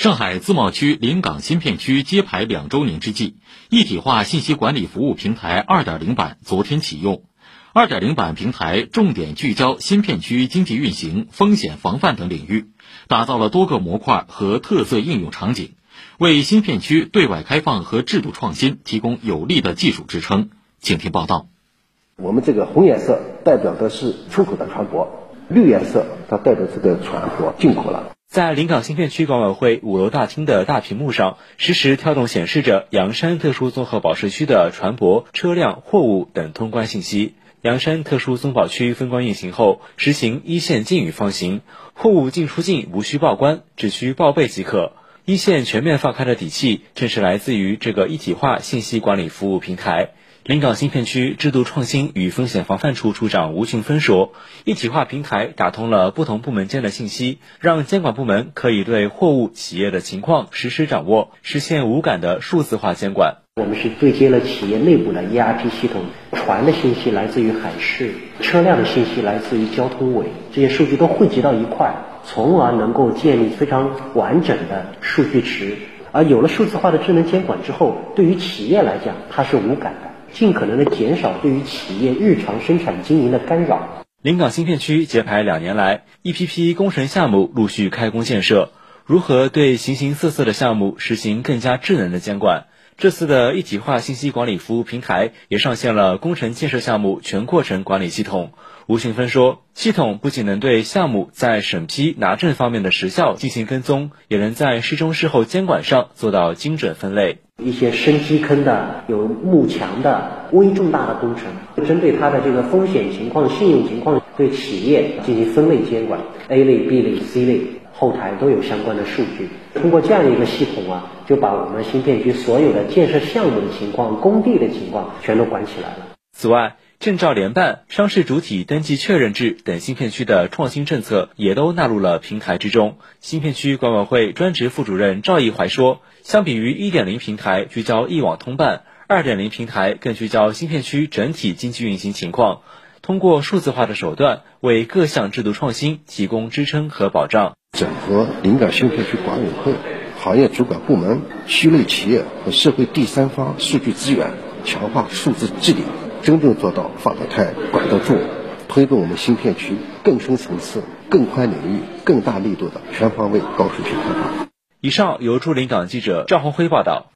上海自贸区临港新片区揭牌两周年之际，一体化信息管理服务平台2.0版昨天启用。2.0版平台重点聚焦新片区经济运行、风险防范等领域，打造了多个模块和特色应用场景，为新片区对外开放和制度创新提供有力的技术支撑。请听报道。我们这个红颜色代表的是出口的船舶，绿颜色它代表这个船舶进口了。在临港新片区管委会五楼大厅的大屏幕上，实时跳动显示着阳山特殊综合保税区的船舶、车辆、货物等通关信息。阳山特殊综保区分关运行后，实行一线禁语放行，货物进出境无需报关，只需报备即可。一线全面放开的底气，正是来自于这个一体化信息管理服务平台。临港新片区制度创新与风险防范处处长吴群芬说：“一体化平台打通了不同部门间的信息，让监管部门可以对货物、企业的情况实时掌握，实现无感的数字化监管。我们是对接了企业内部的 ERP 系统，船的信息来自于海事，车辆的信息来自于交通委，这些数据都汇集到一块，从而能够建立非常完整的数据池。而有了数字化的智能监管之后，对于企业来讲，它是无感的。”尽可能的减少对于企业日常生产经营的干扰。临港新片区揭牌两年来，一批批工程项目陆续开工建设。如何对形形色色的项目实行更加智能的监管？这次的一体化信息管理服务平台也上线了工程建设项目全过程管理系统。吴行芬说，系统不仅能对项目在审批拿证方面的时效进行跟踪，也能在事中事后监管上做到精准分类。一些深基坑的、有幕墙的微重大的工程，针对它的这个风险情况、信用情况，对企业进行分类监管，A 类、B 类、C 类，后台都有相关的数据。通过这样一个系统啊，就把我们新片区所有的建设项目的情况、工地的情况全都管起来了。此外，证照联办、商事主体登记确认制等新片区的创新政策也都纳入了平台之中。新片区管委会专职副主任赵义怀说。相比于1.0平台聚焦一网通办，2.0平台更聚焦新片区整体经济运行情况，通过数字化的手段为各项制度创新提供支撑和保障。整合临港新片区管委会、行业主管部门、区内企业和社会第三方数据资源，强化数字治理，真正做到放得开、管得住，推动我们新片区更深层次、更宽领域、更大力度的全方位高水平开发。以上由驻临港记者赵红辉报道。